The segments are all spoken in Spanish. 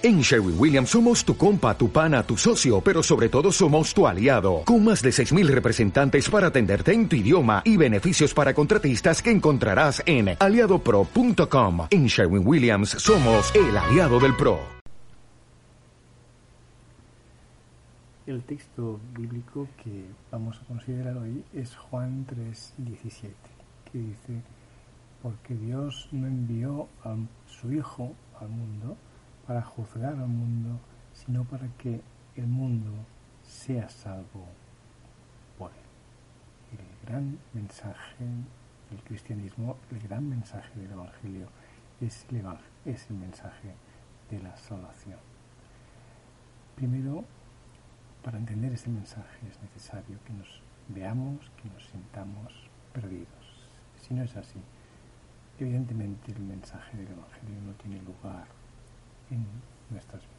En Sherwin Williams somos tu compa, tu pana, tu socio, pero sobre todo somos tu aliado, con más de 6.000 representantes para atenderte en tu idioma y beneficios para contratistas que encontrarás en aliadopro.com. En Sherwin Williams somos el aliado del PRO. El texto bíblico que vamos a considerar hoy es Juan 3:17, que dice, porque Dios no envió a su Hijo al mundo, para juzgar al mundo, sino para que el mundo sea salvo por él. El gran mensaje del cristianismo, el gran mensaje del Evangelio es el, es el mensaje de la salvación. Primero, para entender ese mensaje es necesario que nos veamos, que nos sintamos perdidos. Si no es así, evidentemente el mensaje del Evangelio no tiene lugar en nuestras vidas.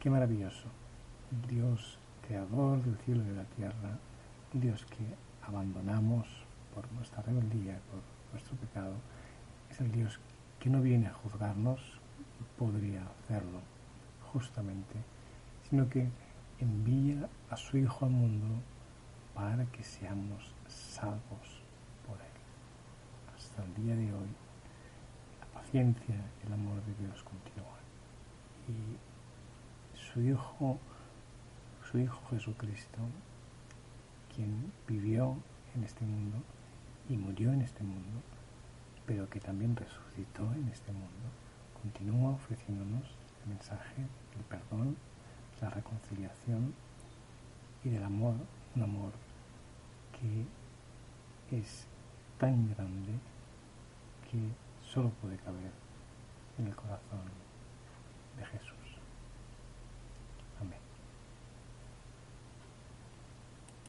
Qué maravilloso. Dios creador del cielo y de la tierra, Dios que abandonamos por nuestra rebeldía, por nuestro pecado, es el Dios que no viene a juzgarnos, podría hacerlo justamente, sino que envía a su Hijo al mundo para que seamos salvos por Él. Hasta el día de hoy ciencia el amor de Dios continúa. Y su Hijo, su Hijo Jesucristo, quien vivió en este mundo y murió en este mundo, pero que también resucitó en este mundo, continúa ofreciéndonos el mensaje del perdón, la reconciliación y del amor, un amor que es tan grande que solo puede caber en el corazón de Jesús.